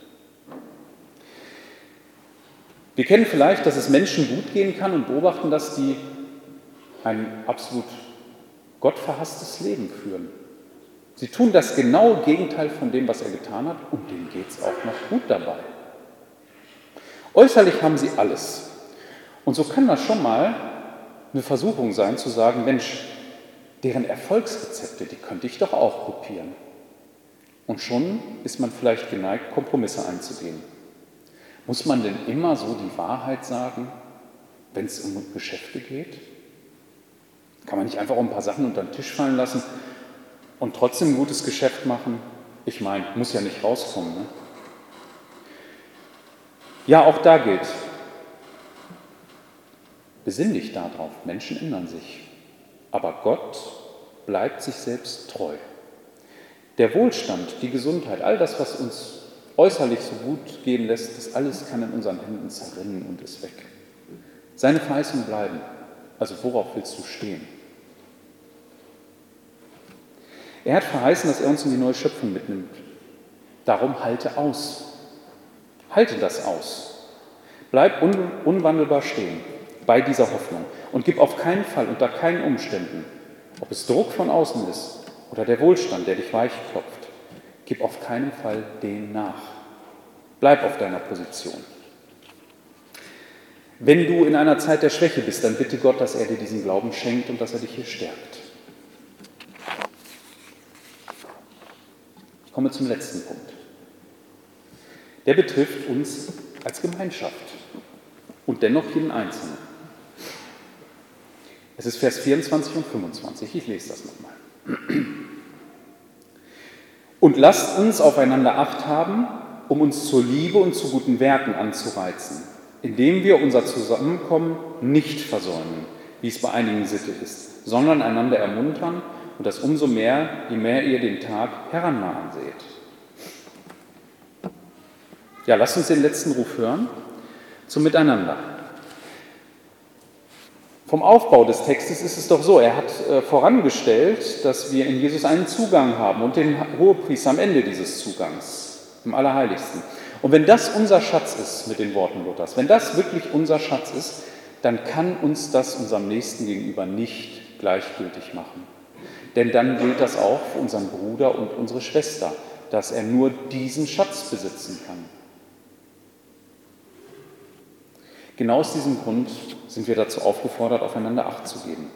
Wir kennen vielleicht, dass es Menschen gut gehen kann und beobachten, dass die ein absolut gottverhasstes Leben führen. Sie tun das genaue Gegenteil von dem, was er getan hat, und denen geht es auch noch gut dabei. Äußerlich haben sie alles. Und so kann das schon mal eine Versuchung sein, zu sagen, Mensch, deren Erfolgsrezepte, die könnte ich doch auch kopieren. Und schon ist man vielleicht geneigt, Kompromisse einzugehen. Muss man denn immer so die Wahrheit sagen, wenn es um Geschäfte geht? Kann man nicht einfach ein paar Sachen unter den Tisch fallen lassen und trotzdem ein gutes Geschäft machen? Ich meine, muss ja nicht rauskommen. Ne? Ja, auch da gilt, besinn dich darauf, Menschen ändern sich, aber Gott bleibt sich selbst treu. Der Wohlstand, die Gesundheit, all das, was uns äußerlich so gut gehen lässt, das alles kann in unseren Händen zerrinnen und ist weg. Seine Verheißungen bleiben. Also worauf willst du stehen? Er hat verheißen, dass er uns in die neue Schöpfung mitnimmt. Darum halte aus. Halte das aus. Bleib un unwandelbar stehen bei dieser Hoffnung und gib auf keinen Fall, unter keinen Umständen, ob es Druck von außen ist oder der Wohlstand, der dich weich klopft, Gib auf keinen Fall dem nach. Bleib auf deiner Position. Wenn du in einer Zeit der Schwäche bist, dann bitte Gott, dass er dir diesen Glauben schenkt und dass er dich hier stärkt. Komme zum letzten Punkt. Der betrifft uns als Gemeinschaft und dennoch jeden Einzelnen. Es ist Vers 24 und 25. Ich lese das nochmal. Und lasst uns aufeinander acht haben, um uns zur Liebe und zu guten Werken anzureizen. indem wir unser Zusammenkommen nicht versäumen, wie es bei einigen Sitte ist, sondern einander ermuntern und das umso mehr, je mehr ihr den Tag herannahen seht. Ja, lasst uns den letzten Ruf hören zum Miteinander. Vom Aufbau des Textes ist es doch so, er hat äh, vorangestellt, dass wir in Jesus einen Zugang haben und den Hohepriester am Ende dieses Zugangs, im Allerheiligsten. Und wenn das unser Schatz ist mit den Worten Luthers, wenn das wirklich unser Schatz ist, dann kann uns das unserem Nächsten gegenüber nicht gleichgültig machen. Denn dann gilt das auch für unseren Bruder und unsere Schwester, dass er nur diesen Schatz besitzen kann. Genau aus diesem Grund sind wir dazu aufgefordert, aufeinander Acht zu geben.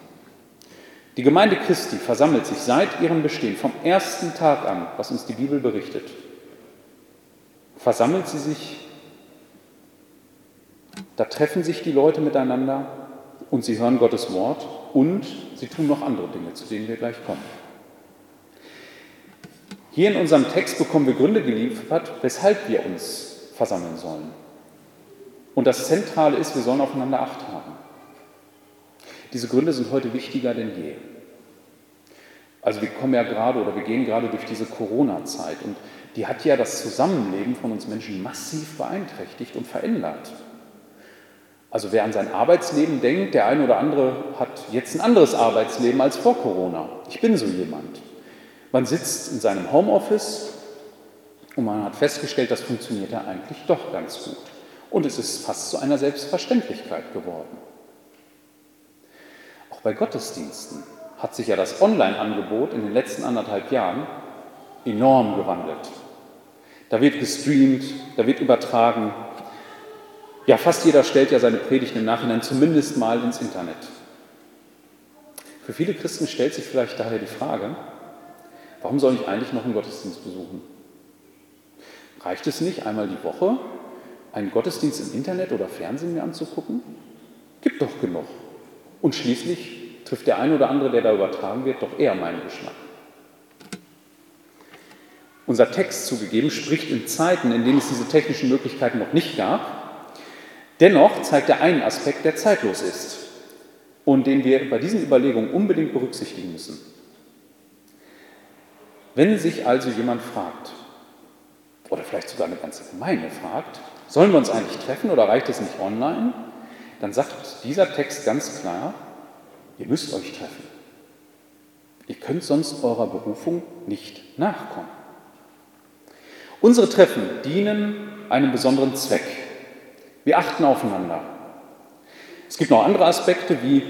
Die Gemeinde Christi versammelt sich seit ihrem Bestehen, vom ersten Tag an, was uns die Bibel berichtet, versammelt sie sich, da treffen sich die Leute miteinander und sie hören Gottes Wort und sie tun noch andere Dinge, zu denen wir gleich kommen. Hier in unserem Text bekommen wir Gründe geliefert, weshalb wir uns versammeln sollen. Und das Zentrale ist, wir sollen aufeinander Acht haben. Diese Gründe sind heute wichtiger denn je. Also wir kommen ja gerade oder wir gehen gerade durch diese Corona-Zeit und die hat ja das Zusammenleben von uns Menschen massiv beeinträchtigt und verändert. Also wer an sein Arbeitsleben denkt, der eine oder andere hat jetzt ein anderes Arbeitsleben als vor Corona. Ich bin so jemand. Man sitzt in seinem Homeoffice und man hat festgestellt, das funktioniert ja eigentlich doch ganz gut. Und es ist fast zu einer Selbstverständlichkeit geworden. Auch bei Gottesdiensten hat sich ja das Online-Angebot in den letzten anderthalb Jahren enorm gewandelt. Da wird gestreamt, da wird übertragen. Ja, fast jeder stellt ja seine Predigt im Nachhinein zumindest mal ins Internet. Für viele Christen stellt sich vielleicht daher die Frage, warum soll ich eigentlich noch einen Gottesdienst besuchen? Reicht es nicht einmal die Woche einen Gottesdienst im Internet oder Fernsehen mir anzugucken? Gibt doch genug. Und schließlich trifft der eine oder andere, der da übertragen wird, doch eher meinen Geschmack. Unser Text zugegeben spricht in Zeiten, in denen es diese technischen Möglichkeiten noch nicht gab. Dennoch zeigt er einen Aspekt, der zeitlos ist und den wir bei diesen Überlegungen unbedingt berücksichtigen müssen. Wenn sich also jemand fragt, oder vielleicht sogar eine ganze Gemeinde fragt, Sollen wir uns eigentlich treffen oder reicht es nicht online? Dann sagt dieser Text ganz klar, ihr müsst euch treffen. Ihr könnt sonst eurer Berufung nicht nachkommen. Unsere Treffen dienen einem besonderen Zweck. Wir achten aufeinander. Es gibt noch andere Aspekte wie,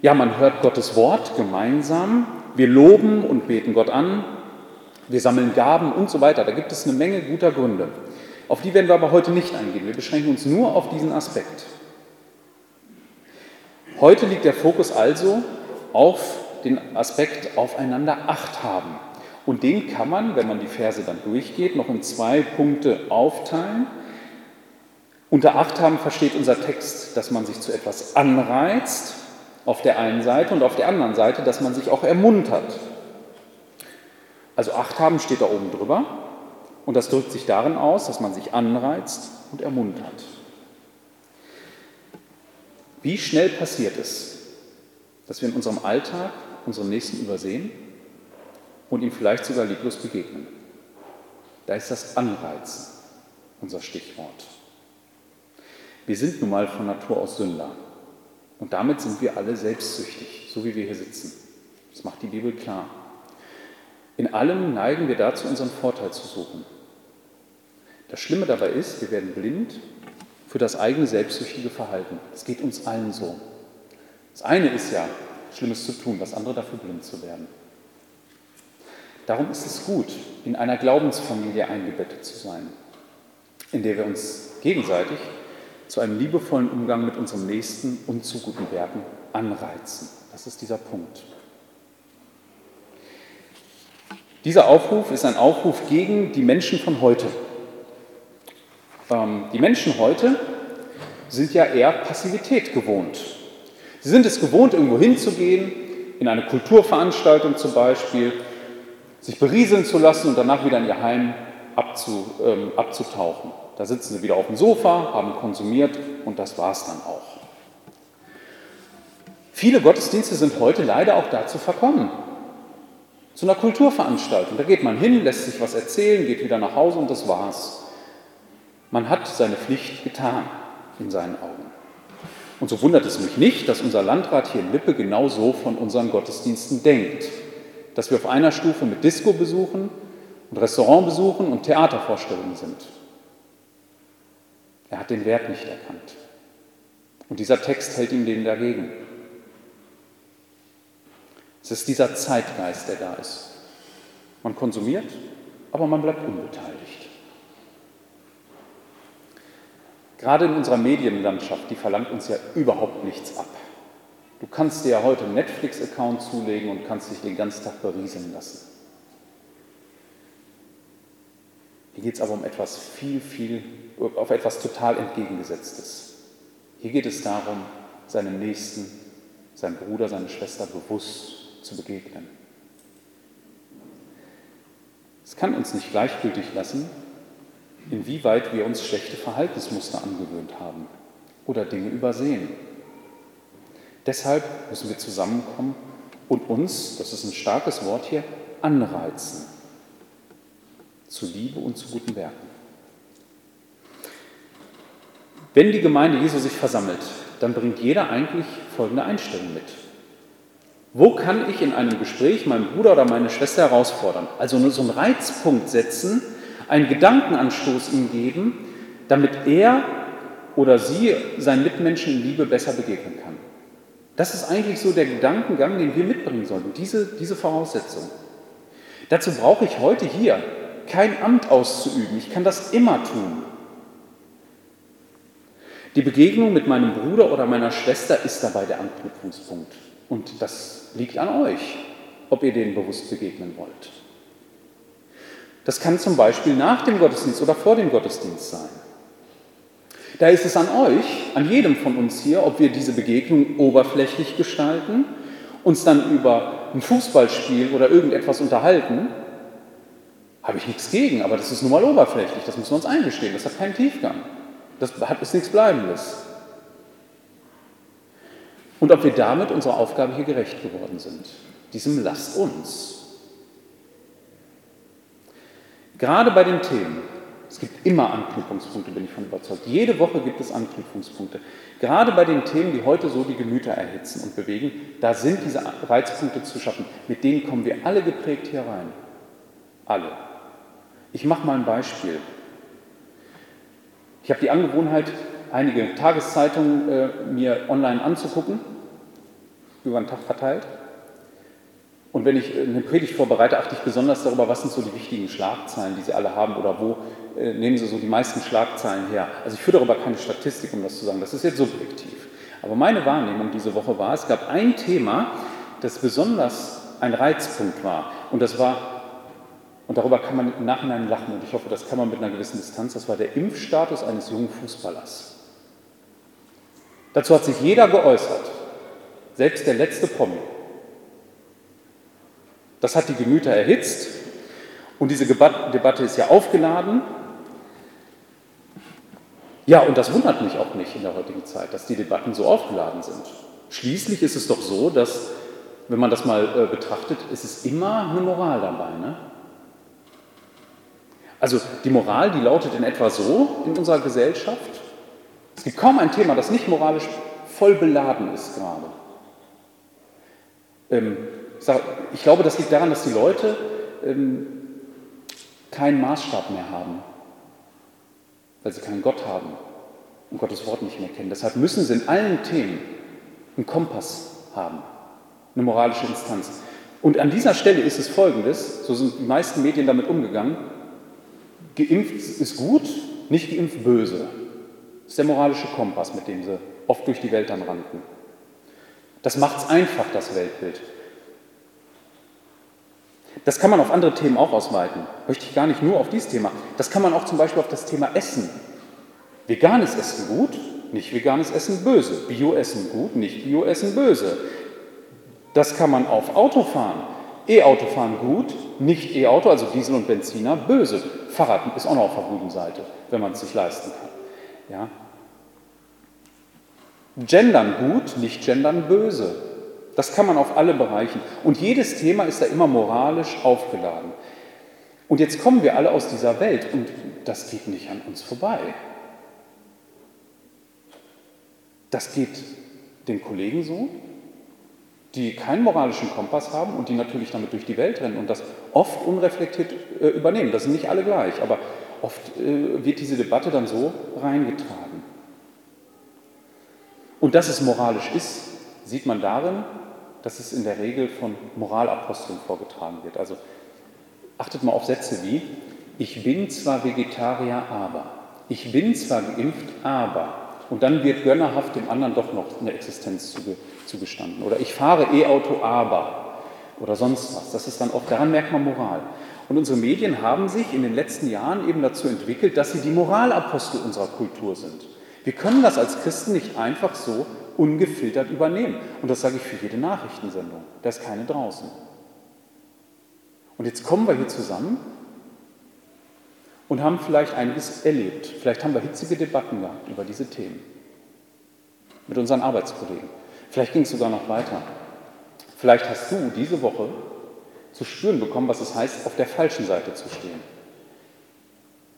ja, man hört Gottes Wort gemeinsam, wir loben und beten Gott an, wir sammeln Gaben und so weiter. Da gibt es eine Menge guter Gründe. Auf die werden wir aber heute nicht eingehen. Wir beschränken uns nur auf diesen Aspekt. Heute liegt der Fokus also auf den Aspekt aufeinander Acht haben. Und den kann man, wenn man die Verse dann durchgeht, noch in zwei Punkte aufteilen. Unter Acht haben versteht unser Text, dass man sich zu etwas anreizt, auf der einen Seite, und auf der anderen Seite, dass man sich auch ermuntert. Also Acht haben steht da oben drüber. Und das drückt sich darin aus, dass man sich anreizt und ermuntert. Wie schnell passiert es, dass wir in unserem Alltag unseren Nächsten übersehen und ihm vielleicht sogar lieblos begegnen? Da ist das Anreizen unser Stichwort. Wir sind nun mal von Natur aus Sünder. Und damit sind wir alle selbstsüchtig, so wie wir hier sitzen. Das macht die Bibel klar. In allem neigen wir dazu, unseren Vorteil zu suchen. Das Schlimme dabei ist, wir werden blind für das eigene selbstsüchtige Verhalten. Das geht uns allen so. Das eine ist ja, Schlimmes zu tun, das andere dafür blind zu werden. Darum ist es gut, in einer Glaubensfamilie eingebettet zu sein, in der wir uns gegenseitig zu einem liebevollen Umgang mit unserem Nächsten und zu guten Werken anreizen. Das ist dieser Punkt. Dieser Aufruf ist ein Aufruf gegen die Menschen von heute, ähm, die Menschen heute sind ja eher Passivität gewohnt. Sie sind es gewohnt, irgendwo hinzugehen, in eine Kulturveranstaltung zum Beispiel, sich berieseln zu lassen und danach wieder in ihr Heim ähm, abzutauchen. Da sitzen sie wieder auf dem Sofa, haben konsumiert und das war es dann auch. Viele Gottesdienste sind heute leider auch dazu verkommen. Zu einer Kulturveranstaltung. Da geht man hin, lässt sich was erzählen, geht wieder nach Hause und das war's. Man hat seine Pflicht getan in seinen Augen. Und so wundert es mich nicht, dass unser Landrat hier in Lippe genau so von unseren Gottesdiensten denkt. Dass wir auf einer Stufe mit Disco besuchen und Restaurantbesuchen und Theatervorstellungen sind. Er hat den Wert nicht erkannt. Und dieser Text hält ihm den dagegen. Es ist dieser Zeitgeist, der da ist. Man konsumiert, aber man bleibt unbeteiligt. Gerade in unserer Medienlandschaft, die verlangt uns ja überhaupt nichts ab. Du kannst dir ja heute einen Netflix-Account zulegen und kannst dich den ganzen Tag berieseln lassen. Hier geht es aber um etwas viel, viel, auf etwas total entgegengesetztes. Hier geht es darum, seinem Nächsten, seinem Bruder, seiner Schwester bewusst zu begegnen. Es kann uns nicht gleichgültig lassen, inwieweit wir uns schlechte Verhaltensmuster angewöhnt haben oder Dinge übersehen. Deshalb müssen wir zusammenkommen und uns, das ist ein starkes Wort hier, anreizen zu Liebe und zu guten Werken. Wenn die Gemeinde Jesu sich versammelt, dann bringt jeder eigentlich folgende Einstellung mit. Wo kann ich in einem Gespräch meinen Bruder oder meine Schwester herausfordern? Also nur so einen Reizpunkt setzen, einen Gedankenanstoß ihm geben, damit er oder sie seinen Mitmenschen in Liebe besser begegnen kann. Das ist eigentlich so der Gedankengang, den wir mitbringen sollten, diese, diese Voraussetzung. Dazu brauche ich heute hier kein Amt auszuüben. Ich kann das immer tun. Die Begegnung mit meinem Bruder oder meiner Schwester ist dabei der Anknüpfungspunkt. Und das liegt an euch, ob ihr denen bewusst begegnen wollt. Das kann zum Beispiel nach dem Gottesdienst oder vor dem Gottesdienst sein. Da ist es an euch, an jedem von uns hier, ob wir diese Begegnung oberflächlich gestalten, uns dann über ein Fußballspiel oder irgendetwas unterhalten habe ich nichts gegen, aber das ist nun mal oberflächlich, das müssen wir uns eingestehen, das hat keinen Tiefgang. Das ist nichts Bleibendes. Und ob wir damit unserer Aufgabe hier gerecht geworden sind, diesem lasst uns. Gerade bei den Themen, es gibt immer Anknüpfungspunkte, bin ich von überzeugt. Jede Woche gibt es Anknüpfungspunkte. Gerade bei den Themen, die heute so die Gemüter erhitzen und bewegen, da sind diese Reizpunkte zu schaffen. Mit denen kommen wir alle geprägt hier rein. Alle. Ich mache mal ein Beispiel. Ich habe die Angewohnheit, einige Tageszeitungen äh, mir online anzugucken, über den Tag verteilt. Und wenn ich äh, eine Predigt vorbereite, achte ich besonders darüber, was sind so die wichtigen Schlagzeilen, die Sie alle haben oder wo äh, nehmen Sie so die meisten Schlagzeilen her. Also ich führe darüber keine Statistik, um das zu sagen, das ist jetzt subjektiv. Aber meine Wahrnehmung diese Woche war, es gab ein Thema, das besonders ein Reizpunkt war. Und das war und darüber kann man im Nachhinein lachen und ich hoffe, das kann man mit einer gewissen Distanz. Das war der Impfstatus eines jungen Fußballers. Dazu hat sich jeder geäußert, selbst der letzte Promi. Das hat die Gemüter erhitzt und diese Debatte ist ja aufgeladen. Ja, und das wundert mich auch nicht in der heutigen Zeit, dass die Debatten so aufgeladen sind. Schließlich ist es doch so, dass, wenn man das mal äh, betrachtet, ist es immer eine Moral dabei. Ne? Also die Moral, die lautet in etwa so in unserer Gesellschaft. Es gibt kaum ein Thema, das nicht moralisch voll beladen ist gerade. Ähm, ich glaube, das liegt daran, dass die Leute ähm, keinen Maßstab mehr haben, weil sie keinen Gott haben und Gottes Wort nicht mehr kennen. Deshalb müssen sie in allen Themen einen Kompass haben, eine moralische Instanz. Und an dieser Stelle ist es folgendes, so sind die meisten Medien damit umgegangen, Geimpft ist gut, nicht geimpft böse. Das ist der moralische Kompass, mit dem sie oft durch die Welt dann rannten. Das macht es einfach, das Weltbild. Das kann man auf andere Themen auch ausweiten. Möchte ich gar nicht nur auf dieses Thema. Das kann man auch zum Beispiel auf das Thema Essen. Veganes Essen gut, nicht veganes Essen böse. Bio-Essen gut, nicht Bio-Essen böse. Das kann man auf Autofahren. E-Autofahren gut, nicht E-Auto, also Diesel und Benziner, böse. Fahrrad ist auch noch auf der guten Seite, wenn man es sich leisten kann. Ja? Gendern gut, nicht gendern böse. Das kann man auf alle Bereichen. Und jedes Thema ist da immer moralisch aufgeladen. Und jetzt kommen wir alle aus dieser Welt und das geht nicht an uns vorbei. Das geht den Kollegen so, die keinen moralischen Kompass haben und die natürlich damit durch die Welt rennen und das oft unreflektiert äh, übernehmen. Das sind nicht alle gleich, aber oft äh, wird diese Debatte dann so reingetragen. Und dass es moralisch ist, sieht man darin, dass es in der Regel von Moralaposteln vorgetragen wird. Also achtet mal auf Sätze wie, ich bin zwar Vegetarier, aber, ich bin zwar geimpft, aber, und dann wird gönnerhaft dem anderen doch noch eine Existenz zugestanden. Oder ich fahre E-Auto, aber, oder sonst was. Das ist dann oft, daran merkt man Moral. Und unsere Medien haben sich in den letzten Jahren eben dazu entwickelt, dass sie die Moralapostel unserer Kultur sind. Wir können das als Christen nicht einfach so ungefiltert übernehmen. Und das sage ich für jede Nachrichtensendung. Da ist keine draußen. Und jetzt kommen wir hier zusammen und haben vielleicht einiges erlebt. Vielleicht haben wir hitzige Debatten gehabt über diese Themen mit unseren Arbeitskollegen. Vielleicht ging es sogar noch weiter. Vielleicht hast du diese Woche zu spüren bekommen, was es heißt, auf der falschen Seite zu stehen.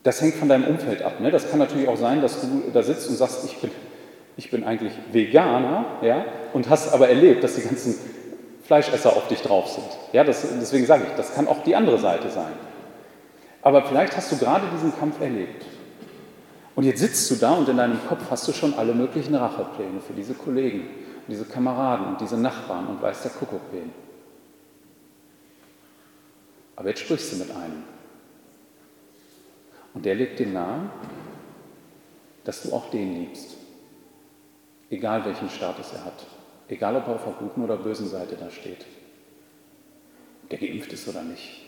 Das hängt von deinem Umfeld ab. Ne? Das kann natürlich auch sein, dass du da sitzt und sagst, ich bin, ich bin eigentlich Veganer ja? und hast aber erlebt, dass die ganzen Fleischesser auf dich drauf sind. Ja, das, deswegen sage ich, das kann auch die andere Seite sein. Aber vielleicht hast du gerade diesen Kampf erlebt. Und jetzt sitzt du da und in deinem Kopf hast du schon alle möglichen Rachepläne für diese Kollegen, diese Kameraden und diese Nachbarn und weiß der Kuckuck wen. Aber jetzt sprichst du mit einem. Und der legt dir nahe, dass du auch den liebst. Egal welchen Status er hat. Egal ob er auf der guten oder bösen Seite da steht. Der geimpft ist oder nicht.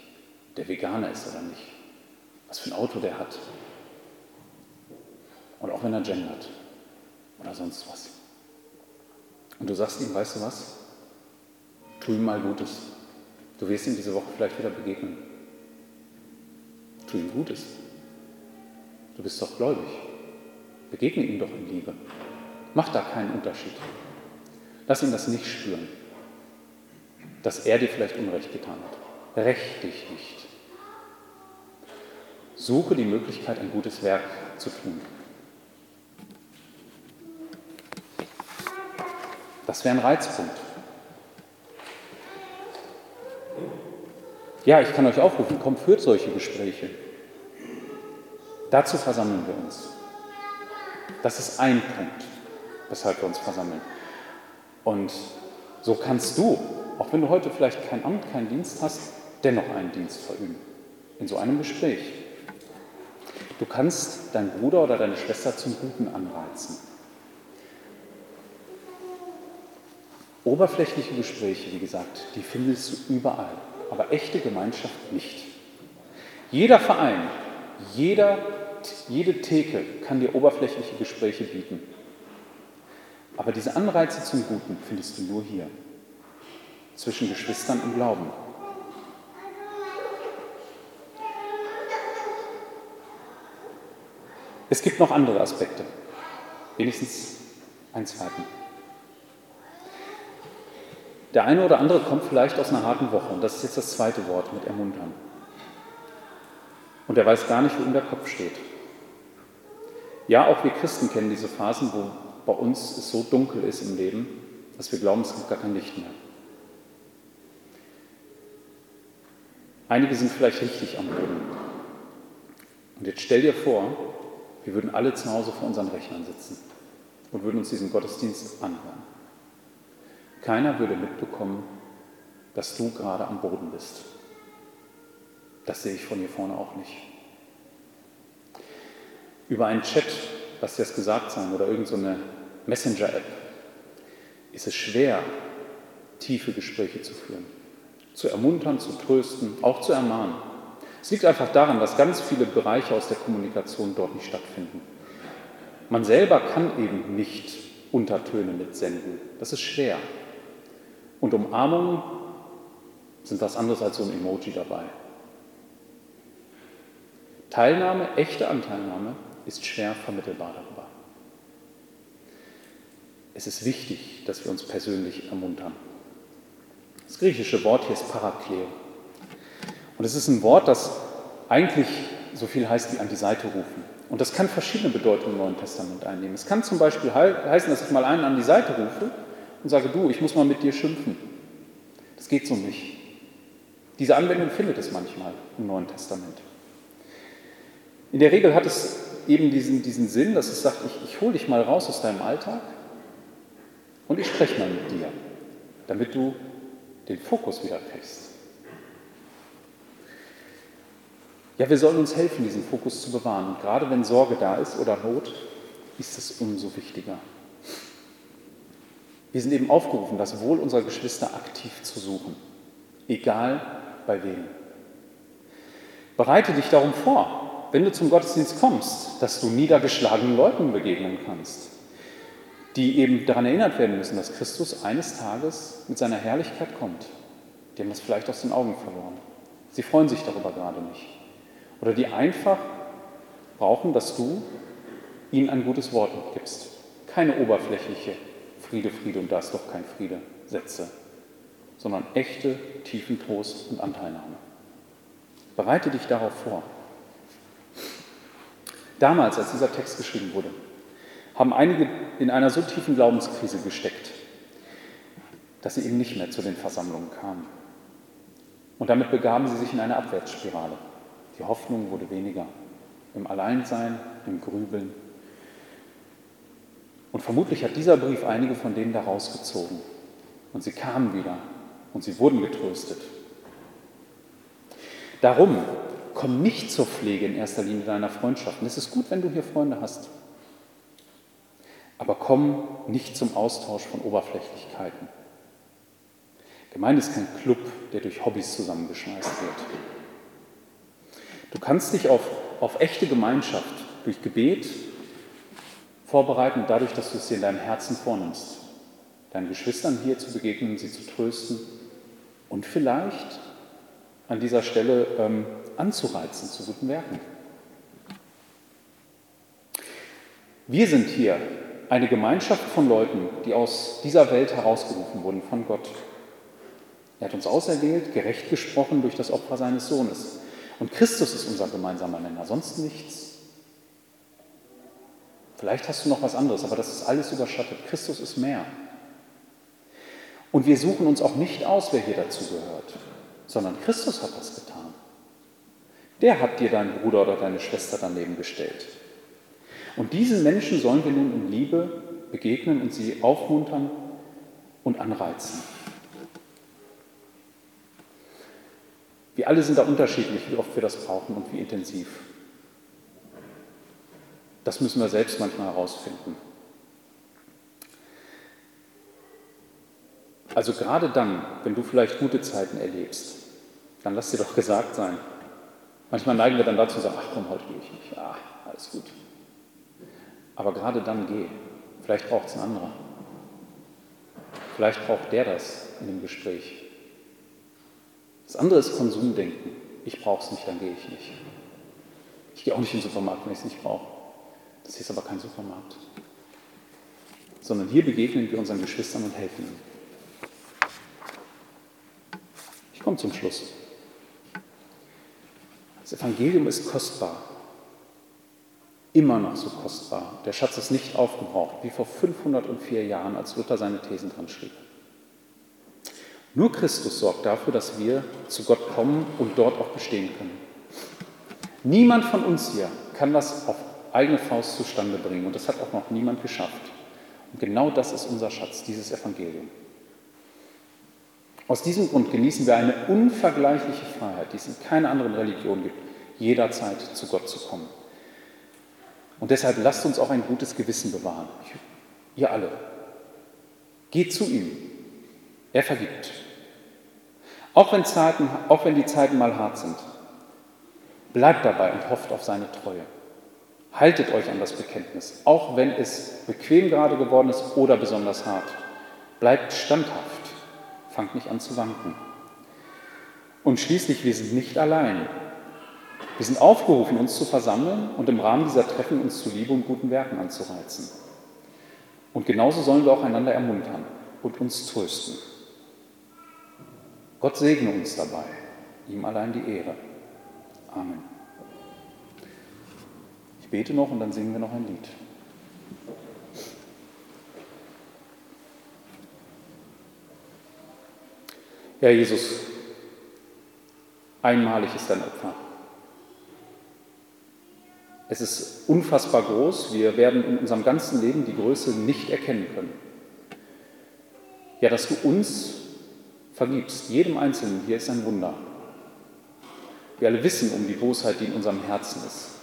Der Veganer ist oder nicht. Was für ein Auto der hat. Und auch wenn er gendert. Oder sonst was. Und du sagst ihm, weißt du was? Tu ihm mal Gutes. Du wirst ihm diese Woche vielleicht wieder begegnen. Tu ihm Gutes. Du bist doch gläubig. Begegne ihm doch in Liebe. Mach da keinen Unterschied. Lass ihn das nicht spüren, dass er dir vielleicht Unrecht getan hat. Rächt dich nicht. Suche die Möglichkeit, ein gutes Werk zu tun. Das wäre ein Reizpunkt. Ja, ich kann euch aufrufen, kommt, führt solche Gespräche. Dazu versammeln wir uns. Das ist ein Punkt, weshalb wir uns versammeln. Und so kannst du, auch wenn du heute vielleicht kein Amt, keinen Dienst hast, dennoch einen Dienst verüben. In so einem Gespräch. Du kannst deinen Bruder oder deine Schwester zum Guten anreizen. Oberflächliche Gespräche, wie gesagt, die findest du überall, aber echte Gemeinschaft nicht. Jeder Verein, jeder, jede Theke kann dir oberflächliche Gespräche bieten. Aber diese Anreize zum Guten findest du nur hier, zwischen Geschwistern im Glauben. Es gibt noch andere Aspekte, wenigstens einen zweiten. Der eine oder andere kommt vielleicht aus einer harten Woche und das ist jetzt das zweite Wort mit ermuntern. Und er weiß gar nicht, wo ihm der Kopf steht. Ja, auch wir Christen kennen diese Phasen, wo bei uns es so dunkel ist im Leben, dass wir glauben, es gibt gar kein Licht mehr. Einige sind vielleicht richtig am Boden. Und jetzt stell dir vor, wir würden alle zu Hause vor unseren Rechnern sitzen und würden uns diesen Gottesdienst anhören. Keiner würde mitbekommen, dass du gerade am Boden bist. Das sehe ich von hier vorne auch nicht. Über einen Chat, lass dir das gesagt sein, oder irgendeine so Messenger-App ist es schwer, tiefe Gespräche zu führen, zu ermuntern, zu trösten, auch zu ermahnen. Es liegt einfach daran, dass ganz viele Bereiche aus der Kommunikation dort nicht stattfinden. Man selber kann eben nicht Untertöne mitsenden. Das ist schwer. Und Umarmungen sind was anderes als so ein Emoji dabei. Teilnahme, echte Anteilnahme ist schwer vermittelbar darüber. Es ist wichtig, dass wir uns persönlich ermuntern. Das griechische Wort hier ist Parakleo. Und es ist ein Wort, das eigentlich so viel heißt wie an die Seite rufen. Und das kann verschiedene Bedeutungen im Neuen Testament einnehmen. Es kann zum Beispiel heißen, dass ich mal einen an die Seite rufe und sage, du, ich muss mal mit dir schimpfen. Das geht so nicht. Diese Anwendung findet es manchmal im Neuen Testament. In der Regel hat es eben diesen, diesen Sinn, dass es sagt, ich, ich hole dich mal raus aus deinem Alltag und ich spreche mal mit dir, damit du den Fokus wieder kriegst. Ja, wir sollen uns helfen, diesen Fokus zu bewahren. Und gerade wenn Sorge da ist oder Not, ist es umso wichtiger. Wir sind eben aufgerufen, das Wohl unserer Geschwister aktiv zu suchen, egal bei wem. Bereite dich darum vor, wenn du zum Gottesdienst kommst, dass du niedergeschlagenen Leuten begegnen kannst, die eben daran erinnert werden müssen, dass Christus eines Tages mit seiner Herrlichkeit kommt. Die haben das vielleicht aus den Augen verloren. Sie freuen sich darüber gerade nicht. Oder die einfach brauchen, dass du ihnen ein gutes Wort mitgibst. Keine oberflächliche Friede, Friede und da ist doch kein Friede Sätze, sondern echte, tiefen Trost und Anteilnahme. Bereite dich darauf vor. Damals, als dieser Text geschrieben wurde, haben einige in einer so tiefen Glaubenskrise gesteckt, dass sie eben nicht mehr zu den Versammlungen kamen. Und damit begaben sie sich in eine Abwärtsspirale. Die Hoffnung wurde weniger. Im Alleinsein, im Grübeln. Und vermutlich hat dieser Brief einige von denen da rausgezogen. Und sie kamen wieder und sie wurden getröstet. Darum komm nicht zur Pflege in erster Linie deiner Freundschaften. Es ist gut, wenn du hier Freunde hast. Aber komm nicht zum Austausch von Oberflächlichkeiten. Gemeinde ist kein Club, der durch Hobbys zusammengeschmeißt wird. Du kannst dich auf, auf echte Gemeinschaft durch Gebet vorbereiten, dadurch, dass du es dir in deinem Herzen vornimmst, deinen Geschwistern hier zu begegnen, sie zu trösten und vielleicht an dieser Stelle ähm, anzureizen zu guten Werken. Wir sind hier eine Gemeinschaft von Leuten, die aus dieser Welt herausgerufen wurden von Gott. Er hat uns auserwählt, gerecht gesprochen durch das Opfer seines Sohnes. Und Christus ist unser gemeinsamer Nenner, sonst nichts. Vielleicht hast du noch was anderes, aber das ist alles überschattet. Christus ist mehr. Und wir suchen uns auch nicht aus, wer hier dazu gehört, sondern Christus hat das getan. Der hat dir deinen Bruder oder deine Schwester daneben gestellt. Und diesen Menschen sollen wir nun in Liebe begegnen und sie aufmuntern und anreizen. Wir alle sind da unterschiedlich, wie oft wir das brauchen und wie intensiv. Das müssen wir selbst manchmal herausfinden. Also gerade dann, wenn du vielleicht gute Zeiten erlebst, dann lass dir doch gesagt sein, Manchmal neigen wir dann dazu zu sagen, ach komm, heute gehe ich nicht. Ja, alles gut. Aber gerade dann geh. Vielleicht braucht es ein anderer. Vielleicht braucht der das in dem Gespräch. Das andere ist Konsumdenken. Ich brauche es nicht, dann gehe ich nicht. Ich gehe auch nicht in den Supermarkt, wenn ich es nicht brauche. Das ist aber kein Supermarkt. Sondern hier begegnen wir unseren Geschwistern und helfen ihnen. Ich komme zum Schluss. Das Evangelium ist kostbar, immer noch so kostbar. Der Schatz ist nicht aufgebraucht, wie vor 504 Jahren, als Luther seine Thesen dran schrieb. Nur Christus sorgt dafür, dass wir zu Gott kommen und dort auch bestehen können. Niemand von uns hier kann das auf eigene Faust zustande bringen und das hat auch noch niemand geschafft. Und genau das ist unser Schatz, dieses Evangelium. Aus diesem Grund genießen wir eine unvergleichliche Freiheit, die es in keiner anderen Religion gibt, jederzeit zu Gott zu kommen. Und deshalb lasst uns auch ein gutes Gewissen bewahren. Ihr alle. Geht zu ihm. Er vergibt. Auch wenn, Zeiten, auch wenn die Zeiten mal hart sind. Bleibt dabei und hofft auf seine Treue. Haltet euch an das Bekenntnis, auch wenn es bequem gerade geworden ist oder besonders hart. Bleibt standhaft fangt nicht an zu wanken. Und schließlich, wir sind nicht allein. Wir sind aufgerufen, uns zu versammeln und im Rahmen dieser Treffen uns zu Liebe und guten Werken anzureizen. Und genauso sollen wir auch einander ermuntern und uns trösten. Gott segne uns dabei, ihm allein die Ehre. Amen. Bete noch und dann singen wir noch ein Lied. Herr Jesus, einmalig ist dein Opfer. Es ist unfassbar groß. Wir werden in unserem ganzen Leben die Größe nicht erkennen können. Ja, dass du uns vergibst, jedem Einzelnen hier ist ein Wunder. Wir alle wissen um die Bosheit, die in unserem Herzen ist.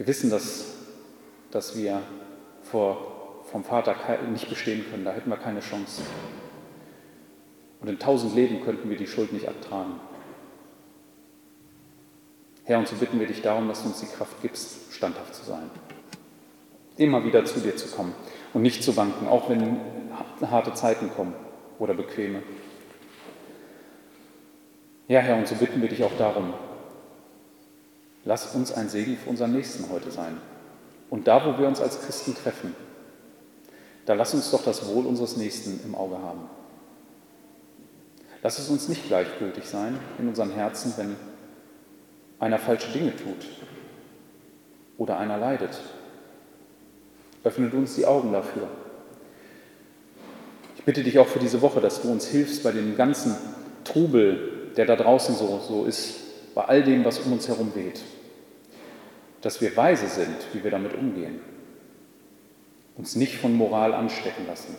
Wir wissen, dass, dass wir vor, vom Vater nicht bestehen können, da hätten wir keine Chance. Und in tausend Leben könnten wir die Schuld nicht abtragen. Herr, und so bitten wir dich darum, dass du uns die Kraft gibst, standhaft zu sein. Immer wieder zu dir zu kommen und nicht zu wanken, auch wenn harte Zeiten kommen oder bequeme. Ja, Herr, und so bitten wir dich auch darum, lass uns ein Segen für unseren Nächsten heute sein. Und da, wo wir uns als Christen treffen, da lass uns doch das Wohl unseres Nächsten im Auge haben. Lass es uns nicht gleichgültig sein in unseren Herzen, wenn einer falsche Dinge tut oder einer leidet. Öffne du uns die Augen dafür. Ich bitte dich auch für diese Woche, dass du uns hilfst bei dem ganzen Trubel, der da draußen so, so ist, bei all dem, was um uns herum weht. Dass wir weise sind, wie wir damit umgehen. Uns nicht von Moral anstecken lassen.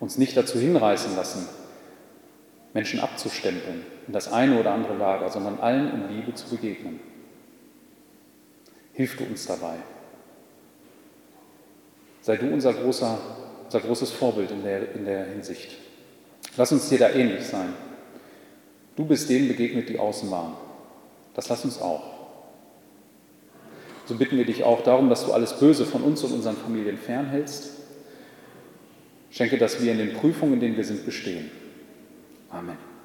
Uns nicht dazu hinreißen lassen, Menschen abzustempeln in das eine oder andere Lager, sondern allen in Liebe zu begegnen. Hilf du uns dabei. Sei du unser, großer, unser großes Vorbild in der, in der Hinsicht. Lass uns dir da ähnlich sein. Du bist denen begegnet, die außen waren. Das lass uns auch. So bitten wir dich auch darum, dass du alles Böse von uns und unseren Familien fernhältst. Schenke, dass wir in den Prüfungen, in denen wir sind, bestehen. Amen.